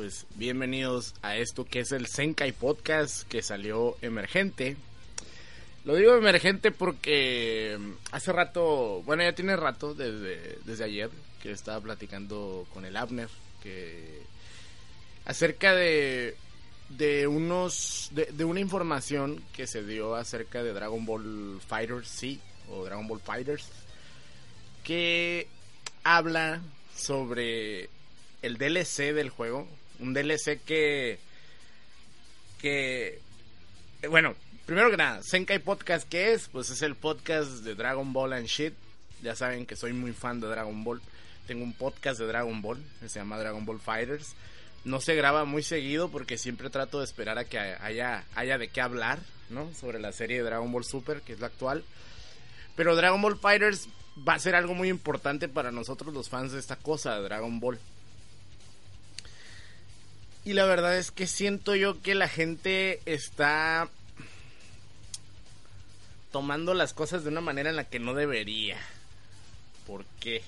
pues bienvenidos a esto que es el Senkai Podcast que salió emergente. Lo digo emergente porque hace rato, bueno, ya tiene rato, desde, desde ayer, que estaba platicando con el Abner, que acerca de, de unos, de, de una información que se dio acerca de Dragon Ball Fighters, sí, o Dragon Ball Fighters, que habla sobre el DLC del juego, un DLC que que bueno, primero que nada, Senkai Podcast ¿qué es? Pues es el podcast de Dragon Ball and shit. Ya saben que soy muy fan de Dragon Ball. Tengo un podcast de Dragon Ball, que se llama Dragon Ball Fighters. No se graba muy seguido porque siempre trato de esperar a que haya haya de qué hablar, ¿no? Sobre la serie de Dragon Ball Super, que es la actual. Pero Dragon Ball Fighters va a ser algo muy importante para nosotros los fans de esta cosa de Dragon Ball. Y la verdad es que siento yo que la gente está tomando las cosas de una manera en la que no debería. ¿Por qué?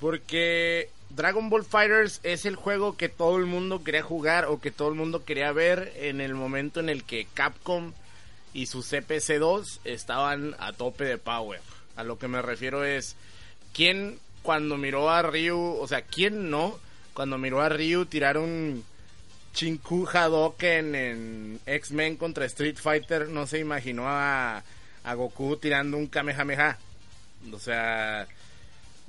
Porque Dragon Ball Fighters es el juego que todo el mundo quería jugar o que todo el mundo quería ver en el momento en el que Capcom y su CPC2 estaban a tope de power. A lo que me refiero es, ¿quién cuando miró a Ryu, o sea, quién no, cuando miró a Ryu tirar un Chinku Hadoken en X-Men contra Street Fighter, no se imaginó a, a Goku tirando un Kamehameha? O sea,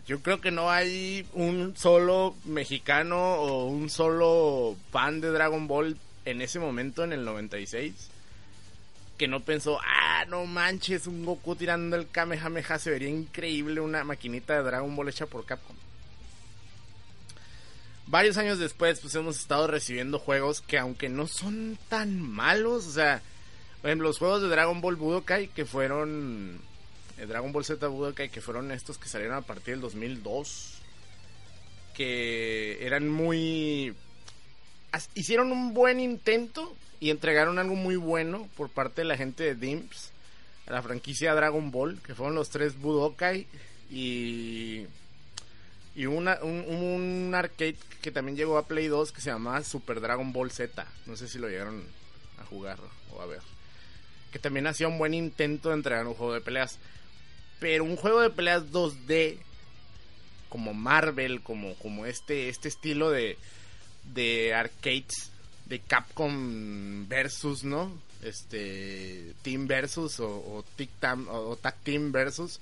yo creo que no hay un solo mexicano o un solo fan de Dragon Ball en ese momento, en el 96, que no pensó, ah, no manches, un Goku tirando el Kamehameha, se vería increíble una maquinita de Dragon Ball hecha por Capcom. Varios años después, pues hemos estado recibiendo juegos que aunque no son tan malos, o sea, por ejemplo, los juegos de Dragon Ball Budokai que fueron eh, Dragon Ball Z Budokai, que fueron estos que salieron a partir del 2002, que eran muy... Hicieron un buen intento y entregaron algo muy bueno por parte de la gente de Dimps a la franquicia Dragon Ball, que fueron los tres Budokai y... Y una, un, un arcade que también llegó a Play 2 que se llamaba Super Dragon Ball Z. No sé si lo llegaron a jugar o a ver. Que también hacía un buen intento de entregar un juego de peleas. Pero un juego de peleas 2D como Marvel, como, como este, este estilo de, de arcades de Capcom versus, ¿no? Este Team versus o, o, Tic Tam- o, o Tag Team versus.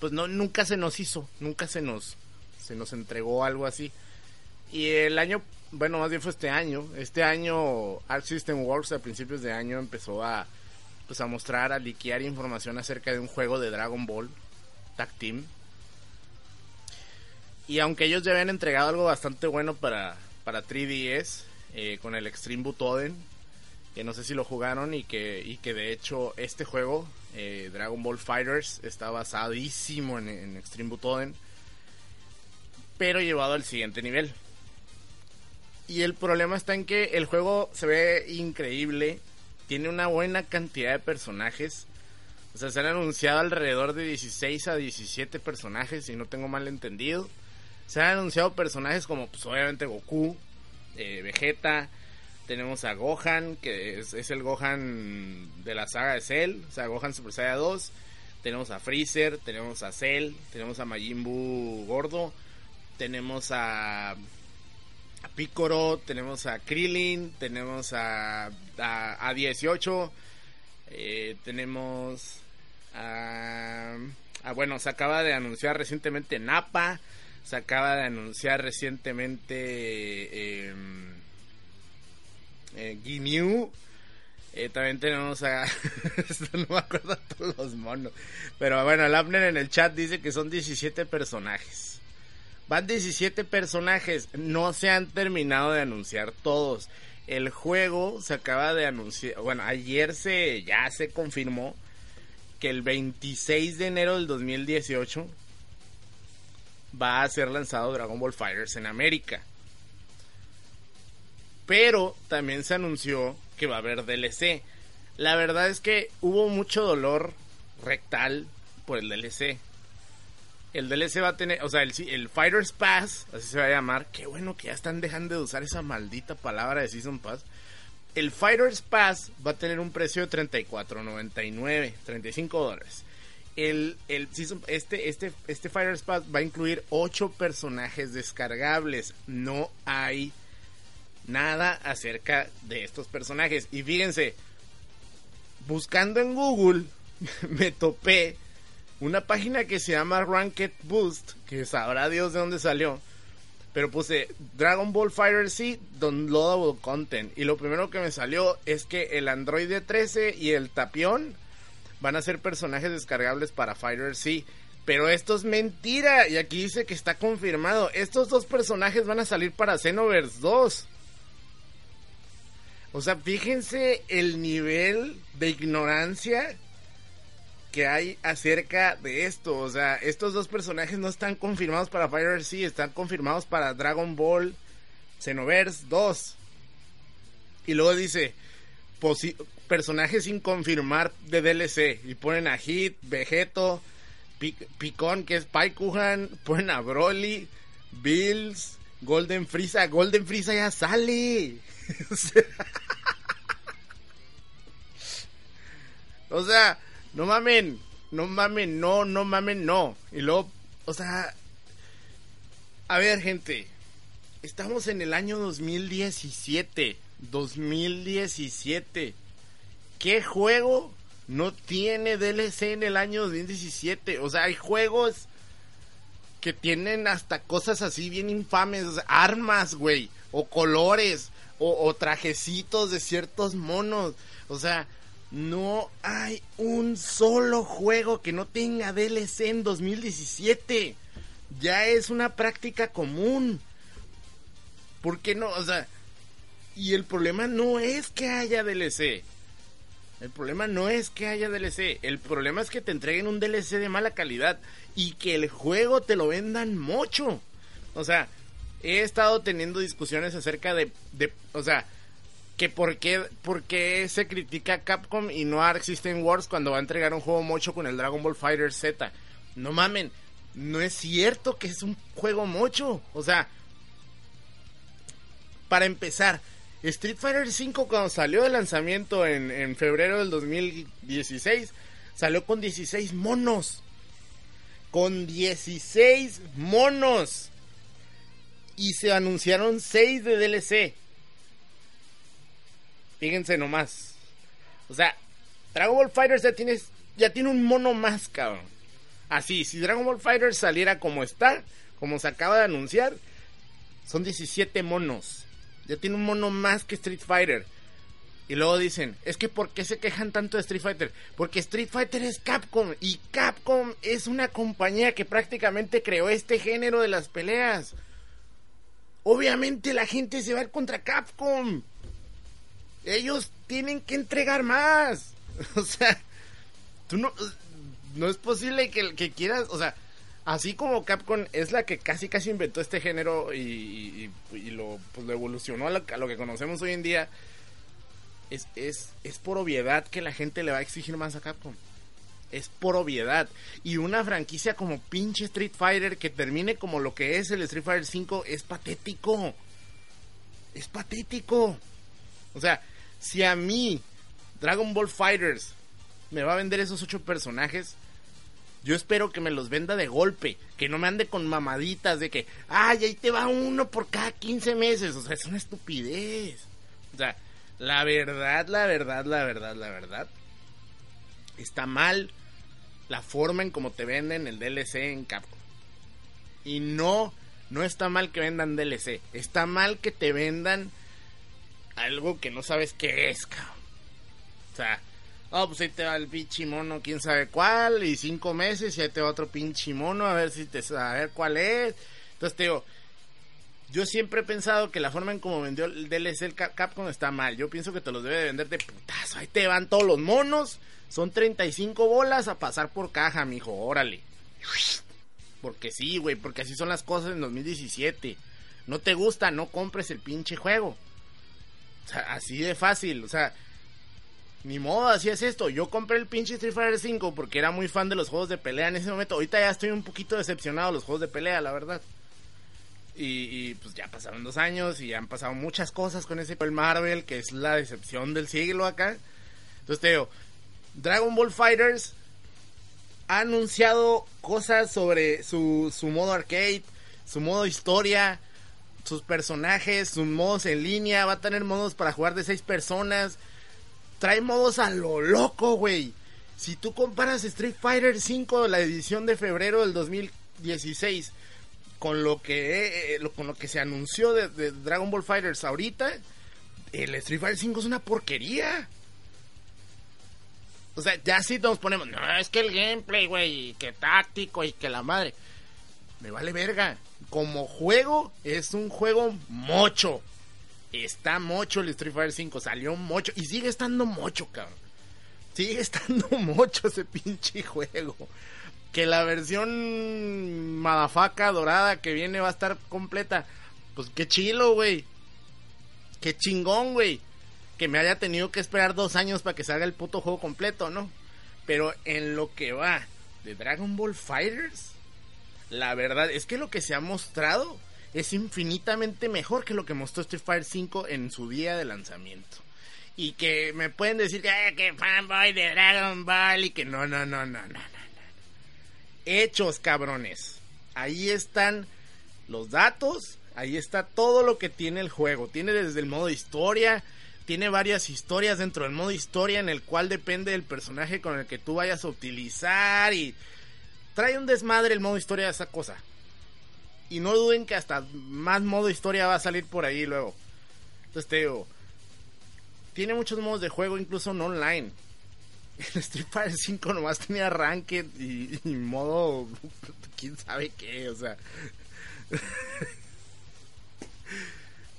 Pues no, nunca se nos hizo, nunca se nos, se nos entregó algo así. Y el año, bueno, más bien fue este año. Este año Art System Works a principios de año empezó a pues a mostrar, a liquear información acerca de un juego de Dragon Ball Tag Team. Y aunque ellos ya habían entregado algo bastante bueno para, para 3DS, eh, con el Extreme Butoden, que no sé si lo jugaron y que, y que de hecho este juego, eh, Dragon Ball Fighters, está basadísimo en, en Extreme Butoden, pero llevado al siguiente nivel. Y el problema está en que el juego se ve increíble, tiene una buena cantidad de personajes. O sea, se han anunciado alrededor de 16 a 17 personajes, si no tengo mal entendido. Se han anunciado personajes como, pues obviamente Goku, eh, Vegeta, tenemos a Gohan, que es, es, el Gohan de la saga de Cell, o sea, Gohan Super Saiyan 2. Tenemos a Freezer, tenemos a Cell, tenemos a Majin Buu gordo, tenemos a, a Piccolo, tenemos a Krillin, tenemos a, a, a 18, eh, tenemos a, bueno, se acaba de anunciar recientemente Nappa, se acaba de anunciar recientemente eh, eh. Eh, también tenemos a. no me acuerdo todos los monos. Pero bueno, el Abner en el chat dice que son 17 personajes. Van 17 personajes. No se han terminado de anunciar todos. El juego se acaba de anunciar. Bueno, ayer se ya se confirmó que el 26 de enero del 2018 va a ser lanzado Dragon Ball Fighters en América. Pero también se anunció que va a haber DLC. La verdad es que hubo mucho dolor rectal por el DLC. El DLC va a tener, o sea, el, el, Fighters Pass, así se va a llamar. Qué bueno que ya están dejando de usar esa maldita palabra de Season Pass. El Fighters Pass va a tener un precio de $34.99, 35 dólares. El, el season, este, este, este Fighters Pass va a incluir 8 personajes descargables. No hay nada acerca de estos personajes. Y fíjense, buscando en Google, me topé una página que se llama Ranked Boost, que sabrá Dios de dónde salió. Pero puse Dragon Ball Fighter C Downloadable Content. Y lo primero que me salió es que el Android 13 y el Tapión van a ser personajes descargables para Fighter C. Pero esto es mentira. Y aquí dice que está confirmado. Estos dos personajes van a salir para Xenoverse 2. O sea, fíjense el nivel de ignorancia que hay acerca de esto. O sea, estos dos personajes no están confirmados para Fire C, están confirmados para Dragon Ball Xenoverse 2. Y luego dice, personajes sin confirmar de DLC. Y ponen a Hit, Vegeto, Picón, que es Paikuhan, ponen a Broly, Bills, Golden Frieza. Golden Frieza ya sale. o sea, no mamen, no mamen, no, no mamen, no. Y luego, o sea, a ver, gente, estamos en el año 2017. 2017. ¿Qué juego no tiene DLC en el año 2017? O sea, hay juegos que tienen hasta cosas así bien infames, armas, güey, o colores, o, o, trajecitos de ciertos monos. O sea, no hay un solo juego que no tenga DLC en 2017. Ya es una práctica común. ¿Por qué no? O sea, y el problema no es que haya DLC. El problema no es que haya DLC. El problema es que te entreguen un DLC de mala calidad y que el juego te lo vendan mucho. O sea, he estado teniendo discusiones acerca de, de o sea, que por qué, se critica a Capcom y no a Arc System Wars cuando va a entregar un juego mocho con el Dragon Ball Fighter Z. No mamen, no es cierto que es un juego mocho. O sea, para empezar, Street Fighter V cuando salió de lanzamiento en, en febrero del 2016, salió con 16 monos. Con 16 monos. Y se anunciaron 6 de DLC. Fíjense nomás. O sea, Dragon Ball Fighters ya tiene, ya tiene un mono más, cabrón. Así, si Dragon Ball Fighters saliera como está, como se acaba de anunciar, son 17 monos. Ya tiene un mono más que Street Fighter. Y luego dicen, es que ¿por qué se quejan tanto de Street Fighter? Porque Street Fighter es Capcom y Capcom es una compañía que prácticamente creó este género de las peleas. Obviamente la gente se va a ir contra Capcom. Ellos tienen que entregar más. O sea, tú no, no es posible que, que quieras, o sea, así como Capcom es la que casi casi inventó este género y, pues, lo evolucionó a lo, a lo, que conocemos hoy en día, es, es, es por obviedad que la gente le va a exigir más a Capcom. Es por obviedad. Y una franquicia como pinche Street Fighter que termine como lo que es el Street Fighter 5 es patético. Es patético. O sea, si a mí Dragon Ball Fighters me va a vender esos ocho personajes, yo espero que me los venda de golpe, que no me ande con mamaditas de que, ay, ahí te va uno por cada 15 meses. O sea, es una estupidez. O sea, la verdad, la verdad, la verdad, la verdad. Está mal la forma en cómo te venden el DLC en Capcom. Y no, no está mal que vendan DLC. Está mal que te vendan algo que no sabes qué es, cabrón. O sea, oh, pues ahí te va el pinche mono, quién sabe cuál, y cinco meses, y ahí te va otro pinche mono, a ver si te a ver cuál es. Entonces te digo, yo siempre he pensado que la forma en cómo vendió el DLC el Capcom está mal. Yo pienso que te los debe de vender de putazo. Ahí te van todos los monos. Son 35 bolas a pasar por caja, mijo. Órale. Porque sí, güey. Porque así son las cosas en 2017. No te gusta, no compres el pinche juego. O sea, así de fácil. O sea, ni modo, así es esto. Yo compré el pinche Street Fighter 5 porque era muy fan de los juegos de pelea en ese momento. Ahorita ya estoy un poquito decepcionado de los juegos de pelea, la verdad. Y, pues ya pasaron dos años y han pasado muchas cosas con ese Marvel, que es la decepción del siglo acá. Entonces te digo, Dragon Ball Fighters ha anunciado cosas sobre su, su modo arcade, su modo historia, sus personajes, sus modos en línea, va a tener modos para jugar de seis personas. Trae modos a lo loco, güey. Si tú comparas Street Fighter 5, la edición de febrero del 2016, con lo que eh, con lo que se anunció de, Dragon Ball Fighters ahorita, el Street Fighter 5 es una porquería. O sea, ya sí nos ponemos, no, es que el gameplay, güey, que táctico y que la madre. Me vale verga. Como juego, es un juego mocho. Está mocho el Street Fighter 5, salió mocho y sigue estando mocho, cabrón. Sigue estando mocho ese pinche juego que la versión madafaca dorada que viene va a estar completa. Pues qué chilo, güey. Qué chingón, güey. Que me haya tenido que esperar dos años para que salga el puto juego completo, ¿no? Pero en lo que va de Dragon Ball Fighters, la verdad es que lo que se ha mostrado es infinitamente mejor que lo que mostró Street Fighter 5 en su día de lanzamiento. Y que me pueden decir que, que fanboy de Dragon Ball y que no, no, no, no, no, no hechos, cabrones. Ahí están los datos, ahí está todo lo que tiene el juego. Tiene desde el modo historia, tiene varias historias dentro del modo historia en el cual depende del personaje con el que tú vayas a utilizar y trae un desmadre el modo historia de esa cosa. Y no duden que hasta más modo historia va a salir por ahí luego. Entonces te digo, tiene muchos modos de juego, incluso no online el Street Fighter 5 nomás tenía ranked y, modo quién sabe qué, o sea.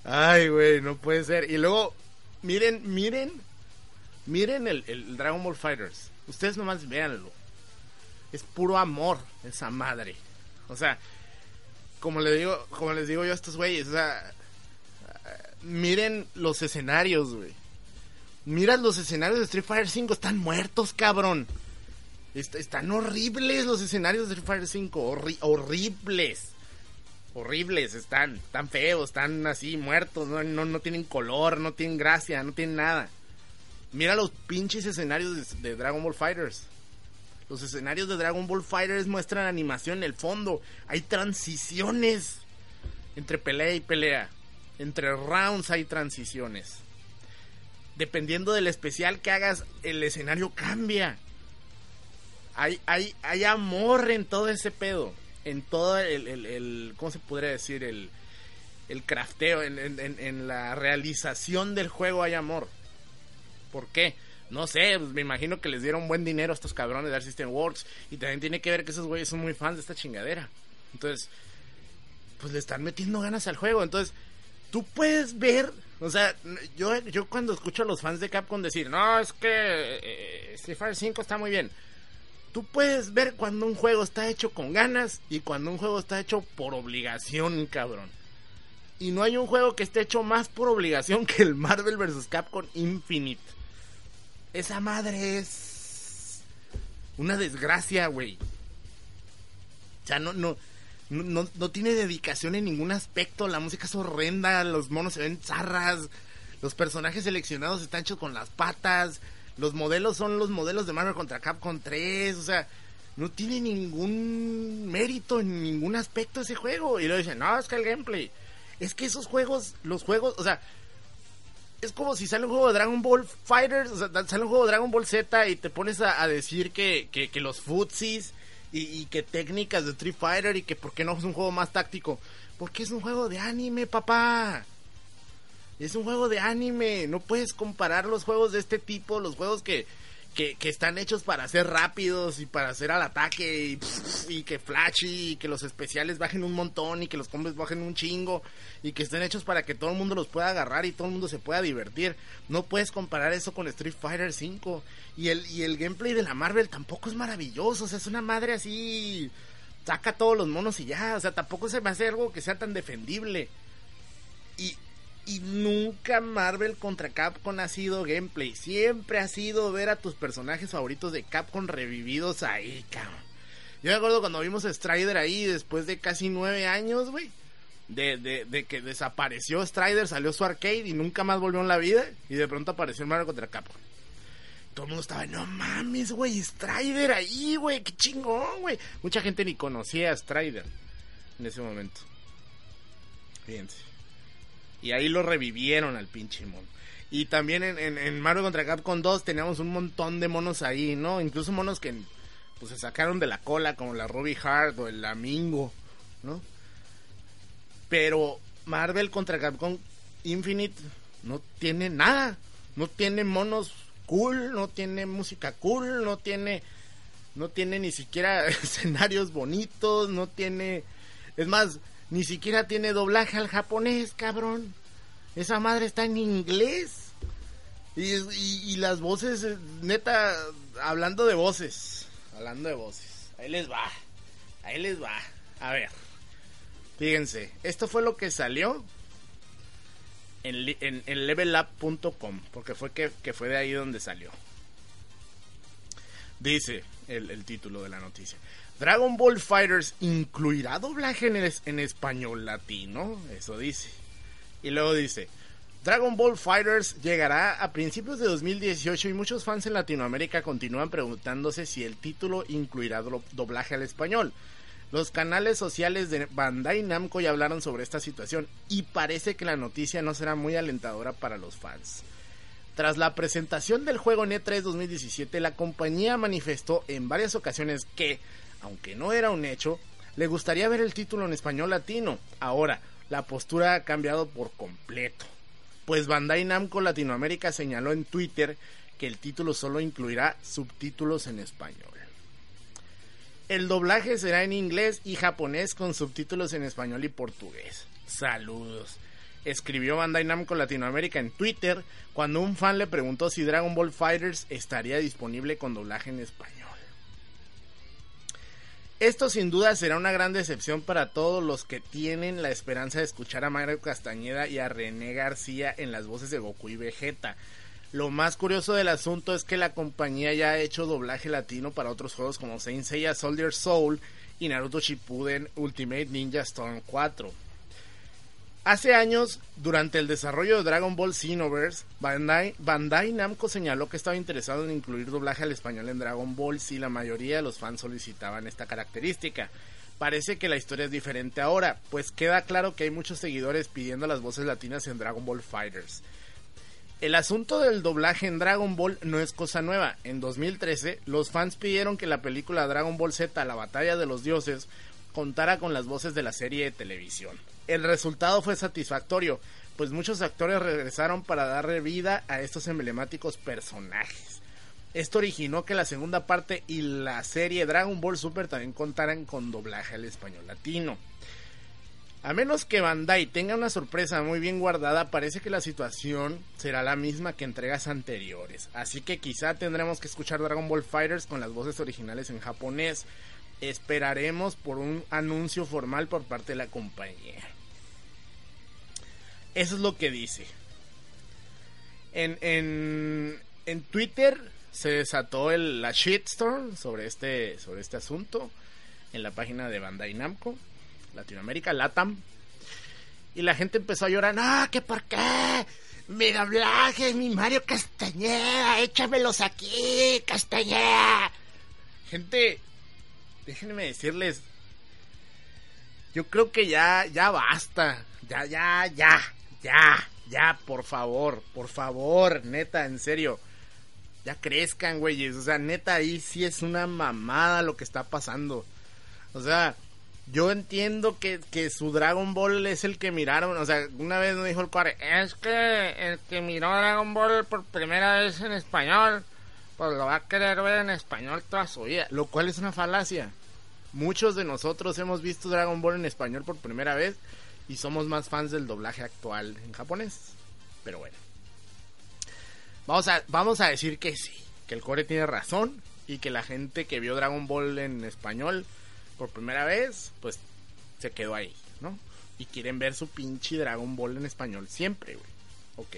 Ay, güey, no puede ser. Y luego, miren, miren, miren el, el Dragon Ball Fighters. Ustedes nomás véanlo. Es puro amor esa madre. O sea, como le digo, como les digo yo a estos güeyes, o sea, miren los escenarios, güey. Miras los escenarios de Street Fighter 5, están muertos, cabrón. están horribles los escenarios de Street Fighter 5, horribles. Horribles, están, tan feos, están así muertos, no, no, tienen color, no tienen gracia, no tienen nada. Mira los pinches escenarios de, Dragon Ball Fighters. Los escenarios de Dragon Ball Fighters muestran animación en el fondo. Hay transiciones entre pelea y pelea. Entre rounds hay transiciones dependiendo del especial que hagas, el escenario cambia. Hay, hay, hay amor en todo ese pedo. En todo el, ¿cómo se podría decir? El, el crafteo, en, en, la realización del juego hay amor. ¿Por qué? No sé, pues me imagino que les dieron buen dinero a estos cabrones de Art System Works. Y también tiene que ver que esos güeyes son muy fans de esta chingadera. Entonces, pues le están metiendo ganas al juego. Entonces, tú puedes ver o sea, yo, yo cuando escucho a los fans de Capcom decir, no, es que eh, Street Fighter 5 está muy bien. Tú puedes ver cuando un juego está hecho con ganas y cuando un juego está hecho por obligación, cabrón. Y no hay un juego que esté hecho más por obligación que el Marvel vs. Capcom Infinite. Esa madre es una desgracia, güey. O sea, no, no, no, no tiene dedicación en ningún aspecto. La música es horrenda, los monos se ven zarras, los personajes seleccionados están hechos con las patas, los modelos son los modelos de Marvel contra Capcom 3, o sea, no tiene ningún mérito en ningún aspecto ese juego. Y lo dicen, no, es que el gameplay. Es que esos juegos, los juegos, o sea, es como si sale un juego de Dragon Ball Fighters, o sea, sale un juego de Dragon Ball Z y te pones a, decir que, que, que, los futsis y, y, que técnicas de Street Fighter y que por qué no es un juego más táctico. Porque es un juego de anime, papá. Es un juego de anime. No puedes comparar los juegos de este tipo, los juegos que, que, están hechos para ser rápidos y para hacer al ataque y, que flashy y que los especiales bajen un montón y que los combos bajen un chingo y que estén hechos para que todo el mundo los pueda agarrar y todo el mundo se pueda divertir. No puedes comparar eso con Street Fighter 5 y el, y el gameplay de la Marvel tampoco es maravilloso, o sea, es una madre así saca todos los monos y ya, o sea, tampoco se me hace algo que sea tan defendible. Y, y nunca Marvel contra Capcom ha sido gameplay. Siempre ha sido ver a tus personajes favoritos de Capcom revividos ahí, cabrón. Yo me acuerdo cuando vimos a Strider ahí después de casi nueve años, güey. De, que desapareció Strider, salió su arcade y nunca más volvió en la vida. Y de pronto apareció Marvel contra Capcom. Todo el mundo estaba, no mames, güey, Strider ahí, güey, qué chingón, güey. Mucha gente ni conocía a Strider en ese momento. Fíjense. Y ahí lo revivieron al pinche mono. Y también en, en, Mario contra Capcom 2 teníamos un montón de monos ahí, ¿no? Incluso monos que pues se sacaron de la cola, como la Ruby Hard o el Lamingo, ¿no? Pero Marvel contra Capcom Infinite no tiene nada. No tiene monos cool, no tiene música cool, no tiene no tiene ni siquiera escenarios bonitos, no tiene es más, ni siquiera tiene doblaje al japonés, cabrón. Esa madre está en inglés. Y, las voces, eh, neta, hablando de voces. Hablando de voces. Ahí les va. Ahí les va. A ver. Fíjense, esto fue lo que salió en, en, levelup.com, porque fue que, fue de ahí donde salió. Dice el título de la noticia. Dragon Ball Fighters incluirá doblaje en, español latino, eso dice. Y luego dice, Dragon Ball Fighters llegará a principios de 2018 y muchos fans en Latinoamérica continúan preguntándose si el título incluirá doblaje al español. Los canales sociales de Bandai Namco ya hablaron sobre esta situación y parece que la noticia no será muy alentadora para los fans. Tras la presentación del juego en E3 2017, la compañía manifestó en varias ocasiones que aunque no era un hecho, le gustaría ver el título en español latino. Ahora, la postura ha cambiado por completo. Pues Bandai Namco Latinoamérica señaló en Twitter que el título solo incluirá subtítulos en español. El doblaje será en inglés y japonés con subtítulos en español y portugués. Saludos. Escribió Bandai Namco Latinoamérica en Twitter cuando un fan le preguntó si Dragon Ball Fighters estaría disponible con doblaje en español. Esto sin duda será una gran decepción para todos los que tienen la esperanza de escuchar a Mario Castañeda y a René García en las voces de Goku y Vegeta. Lo más curioso del asunto es que la compañía ya ha hecho doblaje latino para otros juegos como Saint Soldier Soul y Naruto Shippuden Ultimate Ninja Storm 4. Hace años, durante el desarrollo de Dragon Ball Xenoverse, Bandai, Namco señaló que estaba interesado en incluir doblaje al español en Dragon Ball si la mayoría de los fans solicitaban esta característica. Parece que la historia es diferente ahora, pues queda claro que hay muchos seguidores pidiendo las voces latinas en Dragon Ball Fighters. El asunto del doblaje en Dragon Ball no es cosa nueva. En 2013, los fans pidieron que la película Dragon Ball Z, la batalla de los dioses, contara con las voces de la serie de televisión. El resultado fue satisfactorio, pues muchos actores regresaron para darle vida a estos emblemáticos personajes. Esto originó que la segunda parte y la serie Dragon Ball Super también contaran con doblaje al español latino. A menos que Bandai tenga una sorpresa muy bien guardada, parece que la situación será la misma que entregas anteriores. Así que quizá tendremos que escuchar Dragon Ball Fighters con las voces originales en japonés. Esperaremos por un anuncio formal por parte de la compañía. Eso es lo que dice. En, en, en Twitter se desató el, la shitstorm sobre este, sobre este asunto en la página de Bandai Namco, Latinoamérica, LATAM. Y la gente empezó a llorar, no, que por qué, mi doblaje, mi Mario Castañeda, échamelos aquí, Castañeda. Gente, déjenme decirles, yo creo que ya, ya basta, ya, ya, ya, ya, ya, por favor, por favor, neta, en serio. Ya crezcan, güeyes. O sea, neta, ahí sí es una mamada lo que está pasando. O sea, yo entiendo que, que su Dragon Ball es el que miraron. O sea, una vez me dijo el cuare, es que el que miró Dragon Ball por primera vez en español, pues lo va a querer ver en español toda su vida. Lo cual es una falacia. Muchos de nosotros hemos visto Dragon Ball en español por primera vez y somos más fans del doblaje actual en japonés. Pero bueno. Vamos a, vamos a decir que sí, que el core tiene razón y que la gente que vio Dragon Ball en español por primera vez, pues se quedó ahí, ¿no? Y quieren ver su pinche Dragon Ball en español siempre, güey. Ok.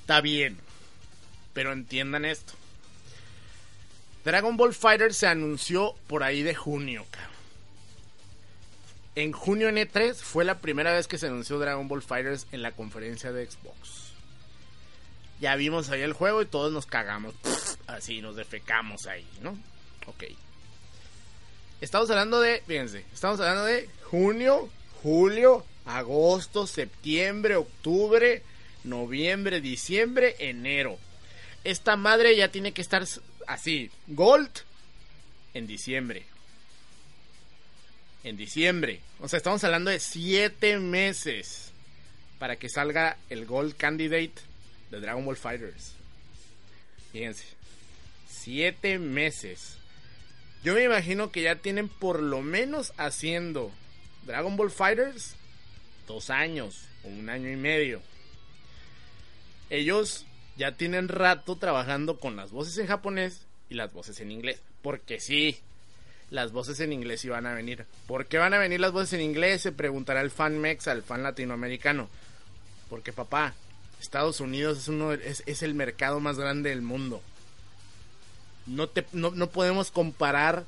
Está bien. Pero entiendan esto. Dragon Ball Fighter se anunció por ahí de junio, cabrón. En junio en E3 fue la primera vez que se anunció Dragon Ball Fighters en la conferencia de Xbox. Ya vimos ahí el juego y todos nos cagamos. así, nos defecamos ahí, ¿no? Ok. Estamos hablando de, fíjense, estamos hablando de junio, julio, agosto, septiembre, octubre, noviembre, diciembre, enero. Esta madre ya tiene que estar así, Gold en diciembre. En diciembre. O sea, estamos hablando de siete meses para que salga el Gold Candidate de Dragon Ball Fighters. Fíjense. Siete meses. Yo me imagino que ya tienen por lo menos haciendo Dragon Ball Fighters dos años o un año y medio. Ellos ya tienen rato trabajando con las voces en japonés y las voces en inglés. Porque sí, las voces en inglés iban a venir. ¿Por qué van a venir las voces en inglés? Se preguntará el fan mex al fan latinoamericano. Porque papá, Estados Unidos es, uno, es, el mercado más grande del mundo. No, te, no, no podemos comparar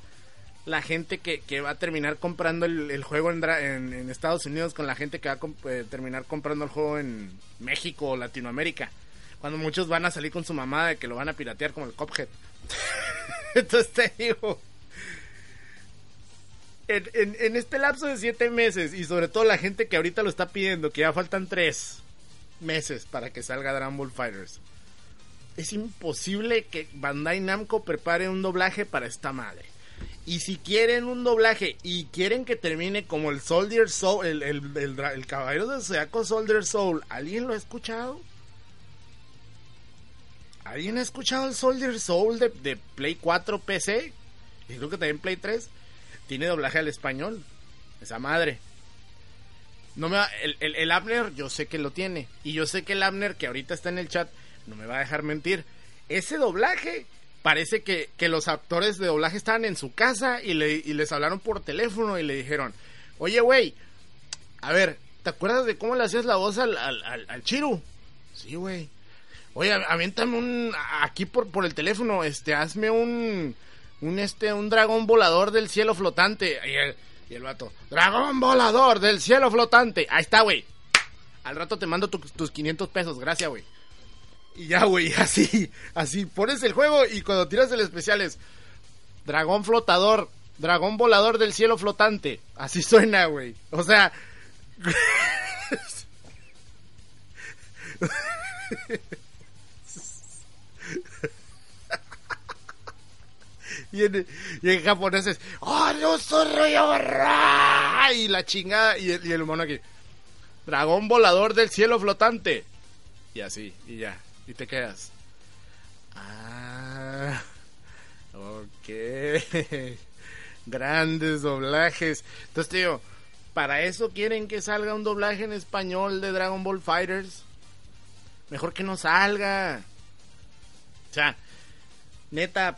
la gente que, que, va a terminar comprando el, juego en, Estados Unidos con la gente que va a eh, terminar comprando el juego en México o Latinoamérica. Cuando muchos van a salir con su mamá de que lo van a piratear como el Cophead. Entonces te digo, en, este lapso de siete meses y sobre todo la gente que ahorita lo está pidiendo, que ya faltan tres meses para que salga Dragon Ball Fighters. Es imposible que Bandai Namco prepare un doblaje para esta madre. Y si quieren un doblaje y quieren que termine como el Soldier Soul, el, el, el, el Caballero del Zodiaco Soldier Soul, ¿alguien lo ha escuchado? ¿Alguien ha escuchado el Soldier Soul de, de, Play 4 PC? Y creo que también Play 3. Tiene doblaje al español. Esa madre. No me va, el, el, el, Abner, yo sé que lo tiene. Y yo sé que el Abner, que ahorita está en el chat, no me va a dejar mentir. Ese doblaje, parece que, que los actores de doblaje estaban en su casa y, le, y les hablaron por teléfono y le dijeron: Oye, güey, a ver, ¿te acuerdas de cómo le hacías la voz al, al, al, Chiru? Sí, güey. Oye, aviéntame un aquí por, por el teléfono, este, hazme un un este un dragón volador del cielo flotante. Y el, y el vato, dragón volador del cielo flotante. Ahí está, güey. Al rato te mando tu, tus 500 pesos, gracias, güey. Y ya, güey, así, así, pones el juego y cuando tiras el especial es dragón flotador, dragón volador del cielo flotante. Así suena, güey. O sea... Y en, y en, japonés es ¡Oh, no soy Y la chingada. Y el, y el humano aquí. Dragón volador del cielo flotante. Y así, y ya. Y te quedas. Ah. Ok. Grandes doblajes. Entonces, tío, ¿para eso quieren que salga un doblaje en español de Dragon Ball Fighters? Mejor que no salga. O sea, neta,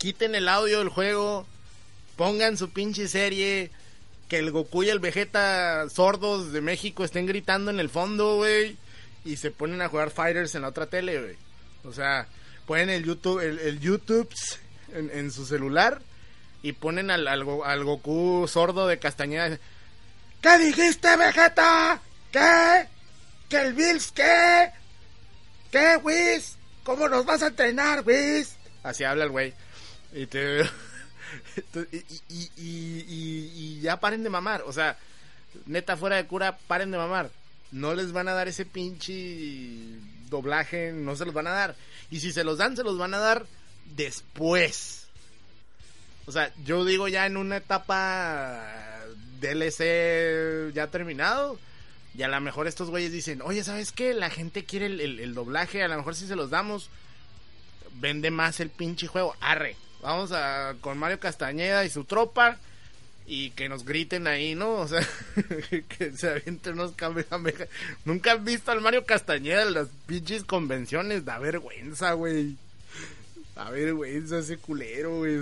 quiten el audio del juego, pongan su pinche serie, que el Goku y el Vegeta sordos de México estén gritando en el fondo, güey, y se ponen a jugar Fighters en la otra tele, güey. O sea, ponen el YouTube, el, YouTube en, su celular y ponen al Goku sordo de Castañeda. ¿Qué dijiste, Vegeta? ¿Qué? ¿Que el Bills qué? ¿Qué, Whis? ¿Cómo nos vas a entrenar, Whis? Así habla el güey. Y te... y, y, y, ya paren de mamar. O sea, neta, fuera de cura, paren de mamar. No les van a dar ese pinche doblaje, no se los van a dar. Y si se los dan, se los van a dar después. O sea, yo digo ya en una etapa DLC ya terminado. Y a lo mejor estos güeyes dicen, oye, ¿sabes qué? La gente quiere el, el- el doblaje, a lo mejor si se los damos, vende más el pinche juego. Arre, vamos a con Mario Castañeda y su tropa y que nos griten ahí, ¿no? O sea, que se avienten unos kamehameha. Nunca han visto al Mario Castañeda en las pinches convenciones, da vergüenza, güey. Da vergüenza ese culero, güey.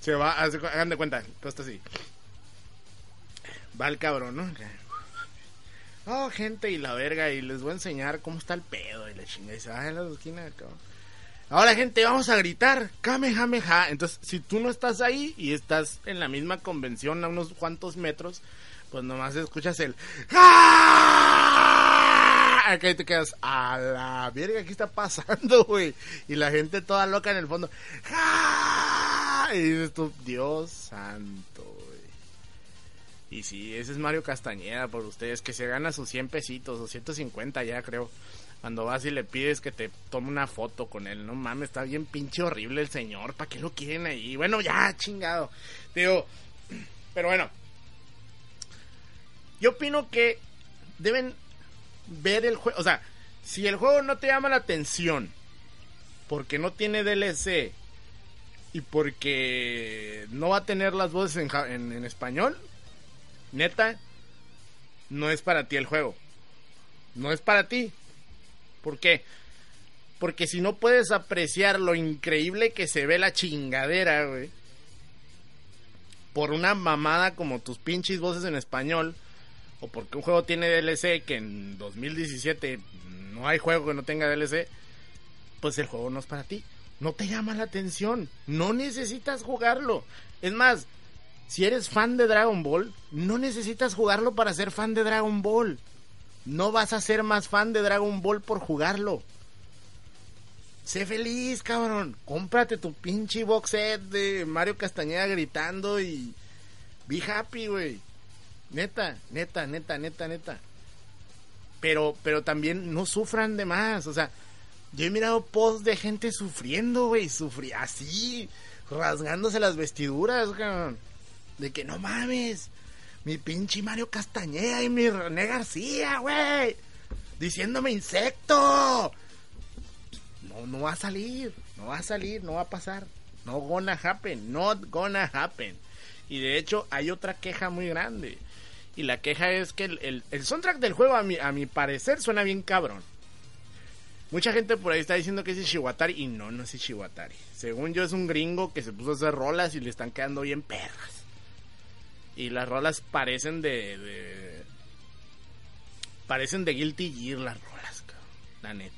Se va, hagan de cuenta, todo está así. Va el cabrón, ¿no? Oh, gente, y la verga, y les voy a enseñar cómo está el pedo, y la chingada, y se va en la esquina, cabrón. Ahora, gente, vamos a gritar, Kamehameha. Entonces, si tú no estás ahí y estás en la misma convención a unos cuantos metros, pues nomás escuchas el ¡Ah! Acá te quedas a la verga, ¿qué está pasando, güey? Y la gente toda loca en el fondo. ¡Ah! Y dices tú, Dios santo, güey. Y sí, ese es Mario Castañeda por ustedes, que se gana sus 100 pesitos o 150 ya creo. Cuando vas y le pides que te tome una foto con él, no mames, está bien pinche horrible el señor, ¿para qué lo quieren ahí? Bueno, ya, chingado. Digo, pero bueno. Yo opino que deben ver el juego, o sea, si el juego no te llama la atención, porque no tiene DLC y porque no va a tener las voces en, español, neta, no es para ti el juego. No es para ti. ¿Por qué? Porque si no puedes apreciar lo increíble que se ve la chingadera, güey. Por una mamada como tus pinches voces en español. O porque un juego tiene DLC que en 2017 no hay juego que no tenga DLC. Pues el juego no es para ti. No te llama la atención. No necesitas jugarlo. Es más, si eres fan de Dragon Ball, no necesitas jugarlo para ser fan de Dragon Ball. No vas a ser más fan de Dragon Ball por jugarlo. Sé feliz, cabrón. Cómprate tu pinche box set de Mario Castañeda gritando y be happy, güey. Neta, neta, neta, neta, neta. Pero, pero también no sufran de más. O sea, yo he mirado posts de gente sufriendo, güey. Sufrí así, rasgándose las vestiduras, cabrón. De que no mames. Mi pinche Mario Castañeda y mi René García, güey. Diciéndome insecto. No, no va a salir. No va a salir, no va a pasar. No gonna happen. Not gonna happen. Y de hecho hay otra queja muy grande. Y la queja es que el, el- el soundtrack del juego, a mi, a mi parecer, suena bien cabrón. Mucha gente por ahí está diciendo que es Ishiwatari. Y no, no es Ishiwatari. Según yo, es un gringo que se puso a hacer rolas y le están quedando bien perras. Y las rolas parecen de. de- parecen de Guilty Gear las rolas. La neta.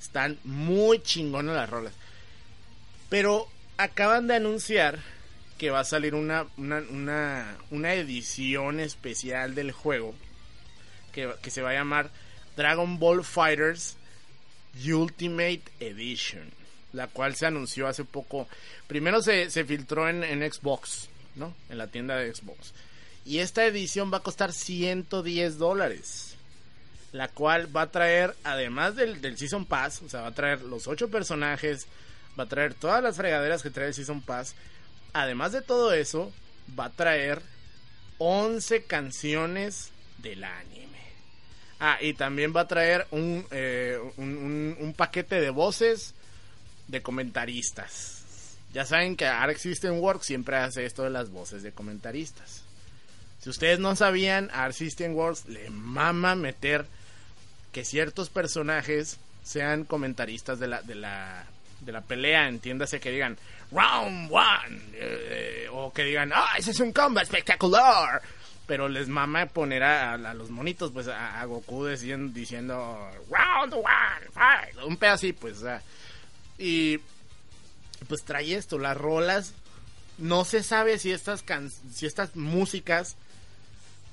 Están muy chingonas las rolas. Pero acaban de anunciar que va a salir una, una, una, edición especial del juego que, que se va a llamar Dragon Ball Fighters Ultimate Edition, la cual se anunció hace poco. Primero se, se filtró en Xbox, ¿no? En la tienda de Xbox. Y esta edición va a costar 110 dólares. La cual va a traer, además del, del Season Pass, o sea, va a traer los 8 personajes, va a traer todas las fregaderas que trae el Season Pass. Además de todo eso, va a traer 11 canciones del anime. Ah, y también va a traer un, eh, un, paquete de voces de comentaristas. Ya saben que Arc System Works siempre hace esto de las voces de comentaristas. Si ustedes no sabían, Arc System Works le mama meter que ciertos personajes sean comentaristas de la, de la, de la pelea, entiéndase que digan round one eh, o que digan ah ese es un combat espectacular pero les mama poner a, los monitos pues a, Goku diciendo, round one fight un pedo pues y pues trae esto las rolas no se sabe si estas can si estas músicas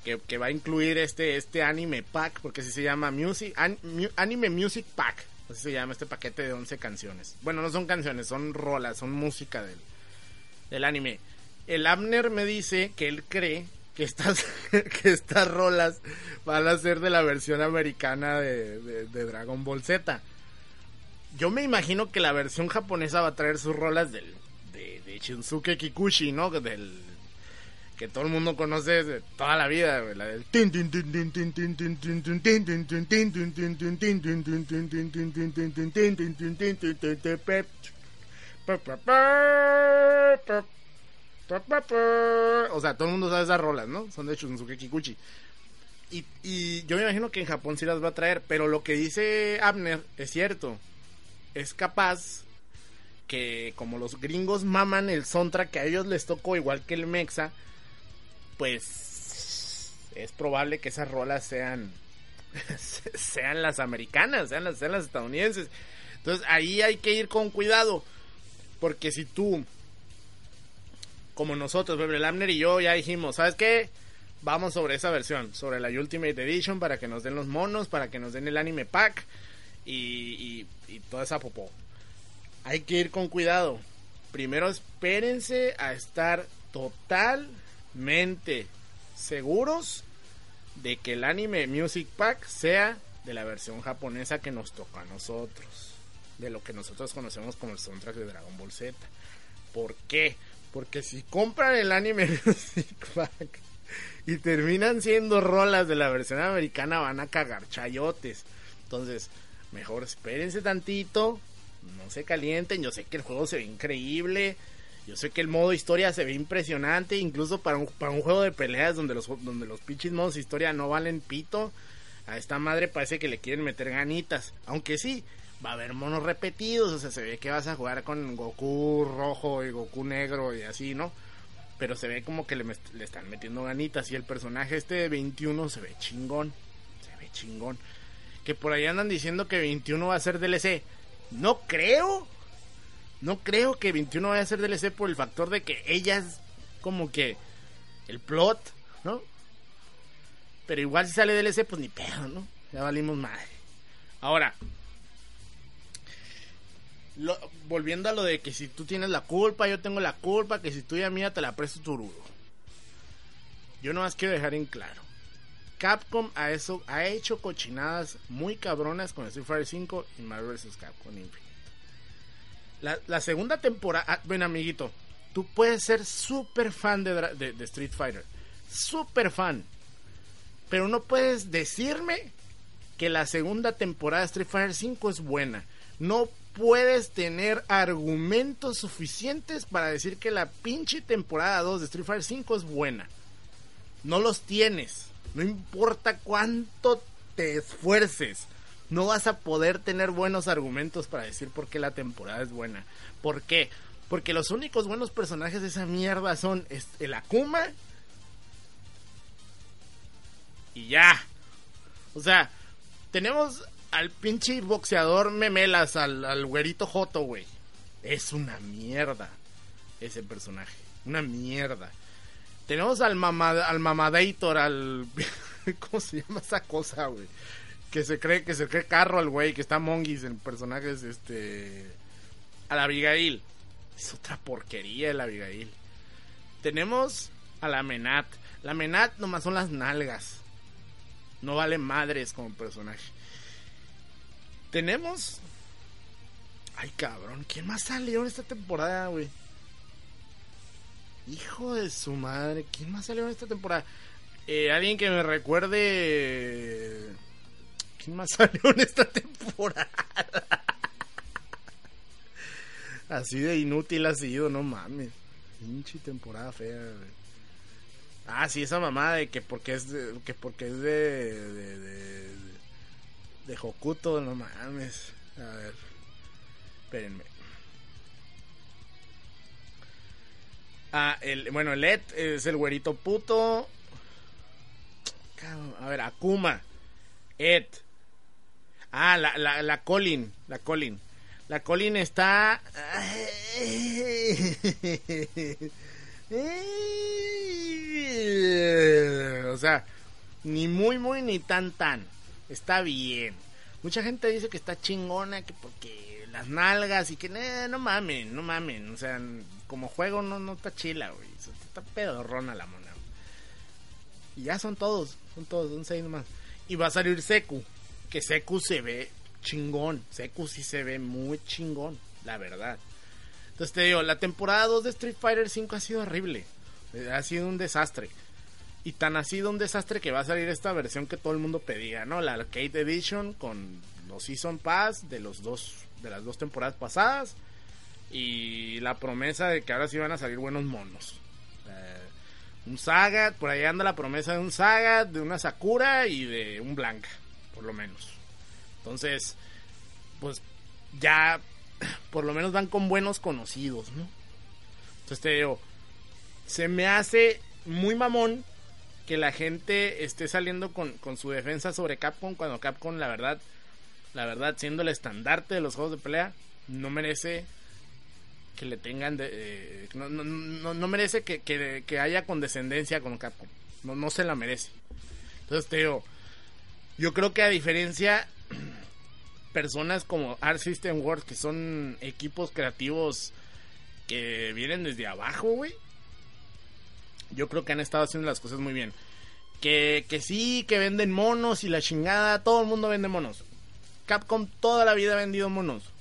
que, que, va a incluir este este anime pack porque así se llama music an, mu, anime music pack así se llama este paquete de 11 canciones. Bueno no son canciones son rolas son música del del anime. El Abner me dice que él cree que estas que estas rolas van a ser de la versión americana de, de, de Dragon Ball Z yo me imagino que la versión japonesa va a traer sus rolas del de, de Shinsuke Kikuchi, ¿no? Del que todo el mundo conoce de toda la vida, la del o sea, todo el mundo sabe esas rolas, ¿no? Son de Shunsuke Kikuchi. Y, y yo me imagino que en Japón sí las va a traer, pero lo que dice Abner es cierto. Es capaz que como los gringos maman el soundtrack que a ellos les tocó igual que el Mexa, pues es probable que esas rolas sean sean las americanas, sean las, sean las estadounidenses. Entonces ahí hay que ir con cuidado, porque si tú como nosotros, el Amner y yo ya dijimos, ¿sabes qué? Vamos sobre esa versión, sobre la Ultimate Edition para que nos den los monos, para que nos den el anime pack y, y, y toda esa popó hay que ir con cuidado. Primero espérense a estar totalmente seguros de que el anime Music Pack sea de la versión japonesa que nos toca a nosotros. De lo que nosotros conocemos como el soundtrack de Dragon Ball Z. ¿Por qué? Porque si compran el anime Music Pack y terminan siendo rolas de la versión americana van a cagar chayotes. Entonces, mejor espérense tantito, no se calienten. Yo sé que el juego se ve increíble. Yo sé que el modo historia se ve impresionante. Incluso para un, para un juego de peleas donde los, donde los pinches modos historia no valen pito. A esta madre parece que le quieren meter ganitas. Aunque sí, va a haber monos repetidos. O sea, se ve que vas a jugar con Goku rojo y Goku negro y así, ¿no? Pero se ve como que le, le están metiendo ganitas. Y el personaje este de 21 se ve chingón. Se ve chingón. Que por ahí andan diciendo que 21 va a ser DLC. No creo. No creo que 21 vaya a ser DLC por el factor de que ella es como que el plot, ¿no? Pero igual si sale DLC, pues ni pedo, ¿no? Ya valimos madre. Ahora, volviendo a lo de que si tú tienes la culpa, yo tengo la culpa, que si tú ya mía te la presto turudo. Yo no más quiero dejar en claro. Capcom a eso, ha hecho cochinadas muy cabronas con Street Fighter 5 y Marvel vs. Capcom Infinite. La, la, segunda temporada, ah, bueno amiguito, tú puedes ser súper fan de, Street Fighter, súper fan, pero no puedes decirme que la segunda temporada de Street Fighter 5 es buena. No puedes tener argumentos suficientes para decir que la pinche temporada 2 de Street Fighter 5 es buena. No los tienes. No importa cuánto te esfuerces, no vas a poder tener buenos argumentos para decir por qué la temporada es buena. ¿Por qué? Porque los únicos buenos personajes de esa mierda son el Akuma y ya. O sea, tenemos al pinche boxeador Memelas, al, al güerito Joto, güey. Es una mierda ese personaje. Una mierda. Tenemos al, mamad, al mamadator, al... ¿Cómo se llama esa cosa, güey? Que se cree que se cree carro al güey, que está Monguis en personajes, este... A la Abigail. Es otra porquería el Abigail. Tenemos a la Menat. La Menat nomás son las nalgas. No vale madres como personaje. Tenemos... Ay, cabrón. ¿Quién más salió en esta temporada, güey? Hijo de su madre, ¿quién más salió en esta temporada? Eh, alguien que me recuerde. ¿Quién más salió en esta temporada? Así de inútil ha sido, no mames. Pinche temporada fea. Ah, sí, esa mamá de que porque es de, que porque es de de, de, de Hokuto, no mames. A ver. Espérenme. Ah, el, bueno, el Ed es el güerito puto. A ver, Akuma. Ed. Ah, la, la, la Colin. La Colin. La Colin está. O sea, ni muy, muy, ni tan, tan. Está bien. Mucha gente dice que está chingona, que porque las nalgas y que "Nah, no mamen, no mamen. O sea, como juego no, no está chila, güey. Está pedorrona la mona. Y ya son todos, son todos, son seis nomás. Y va a salir Seku, que Seku se ve chingón. Seku sí se ve muy chingón, la verdad. Entonces te digo, la temporada 2 de Street Fighter 5 ha sido horrible. Ha sido un desastre. Y tan ha sido un desastre que va a salir esta versión que todo el mundo pedía, ¿no? La Arcade Edition con los Season Pass de los dos de las dos temporadas pasadas y la promesa de que ahora sí van a salir buenos monos. Un Saga, por ahí anda la promesa de un Saga, de una Sakura y de un Blanca, por lo menos. Entonces, pues ya por lo menos van con buenos conocidos, ¿no? Entonces te digo, se me hace muy mamón que la gente esté saliendo con, con su defensa sobre Capcom cuando Capcom la verdad, la verdad siendo el estandarte de los juegos de pelea, no merece que le tengan de, eh, no, no, no, merece que, que, que haya condescendencia con Capcom. No, no se la merece. Entonces te digo, yo creo que a diferencia personas como Art System Works que son equipos creativos que vienen desde abajo, güey. Yo creo que han estado haciendo las cosas muy bien. Que, que sí, que venden monos y la chingada, todo el mundo vende monos. Capcom toda la vida ha vendido monos.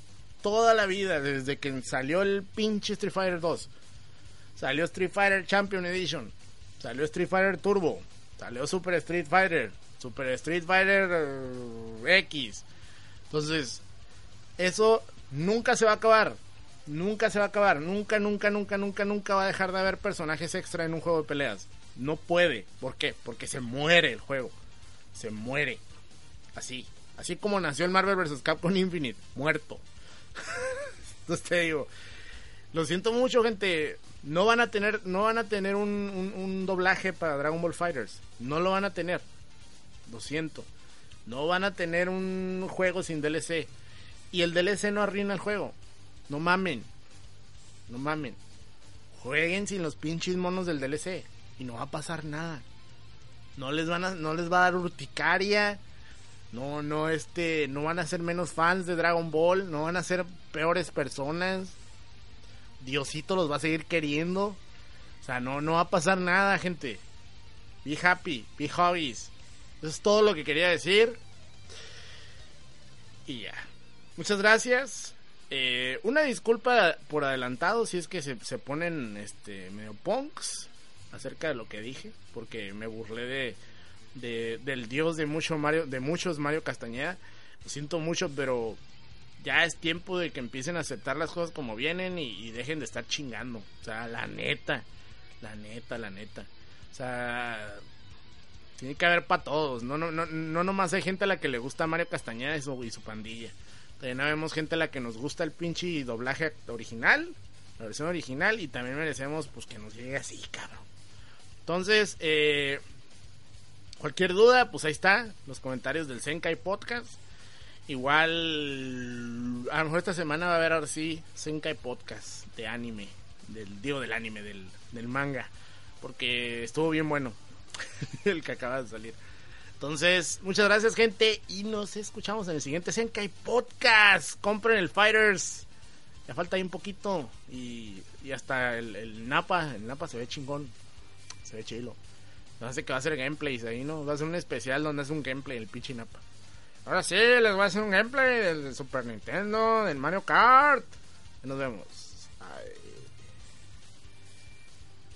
Toda la vida, desde que salió el pinche Street Fighter 2. Salió Street Fighter Champion Edition. Salió Street Fighter Turbo. Salió Super Street Fighter. Super Street Fighter eh, X. Entonces, eso nunca se va a acabar. Nunca se va a acabar. Nunca, nunca, nunca, nunca, nunca va a dejar de haber personajes extra en un juego de peleas. No puede. ¿Por qué? Porque se muere el juego. Se muere. Así. Así como nació el Marvel vs. Capcom Infinite. Muerto. Entonces te digo. Lo siento mucho, gente. No van a tener, no van a tener un, un, doblaje para Dragon Ball Fighters. No lo van a tener. Lo siento. No van a tener un juego sin DLC. Y el DLC no arruina el juego. No mamen. No mamen. Jueguen sin los pinches monos del DLC. Y no va a pasar nada. No les van a, no les va a dar urticaria. No, no, este, no van a ser menos fans de Dragon Ball. No van a ser peores personas. Diosito los va a seguir queriendo. O sea, no, no va a pasar nada, gente. Be happy, be hobbies. Eso es todo lo que quería decir. Y ya. Muchas gracias. Eh, una disculpa por adelantado si es que se, se, ponen este medio punks acerca de lo que dije. Porque me burlé de, de del dios de mucho Mario, de muchos Mario Castañeda. Lo siento mucho, pero ya es tiempo de que empiecen a aceptar las cosas como vienen y, dejen de estar chingando. O sea, la neta. La neta, la neta. O sea, tiene que haber para todos. No, no, no, no nomás hay gente a la que le gusta Mario Castañeda y su, y su pandilla. También vemos gente a la que nos gusta el pinche doblaje original, la versión original, y también merecemos pues que nos llegue así, cabrón. Entonces, eh, cualquier duda, pues ahí está, los comentarios del Senkai Podcast. Igual, a lo mejor esta semana va a haber ahora sí Senkai Podcast de anime, del digo del anime, del, del manga, porque estuvo bien bueno el que acaba de salir. Entonces, muchas gracias, gente. Y nos escuchamos en el siguiente Senkai Podcast. Compren el Fighters. Ya falta ahí un poquito. Y, y hasta el, el, Napa. El Napa se ve chingón. Se ve chilo. Sé que va a hacer gameplays ahí, ¿no? Va a ser un especial donde hace un gameplay el pinche Napa. Ahora sí, les voy a hacer un gameplay del Super Nintendo, del Mario Kart. Nos vemos.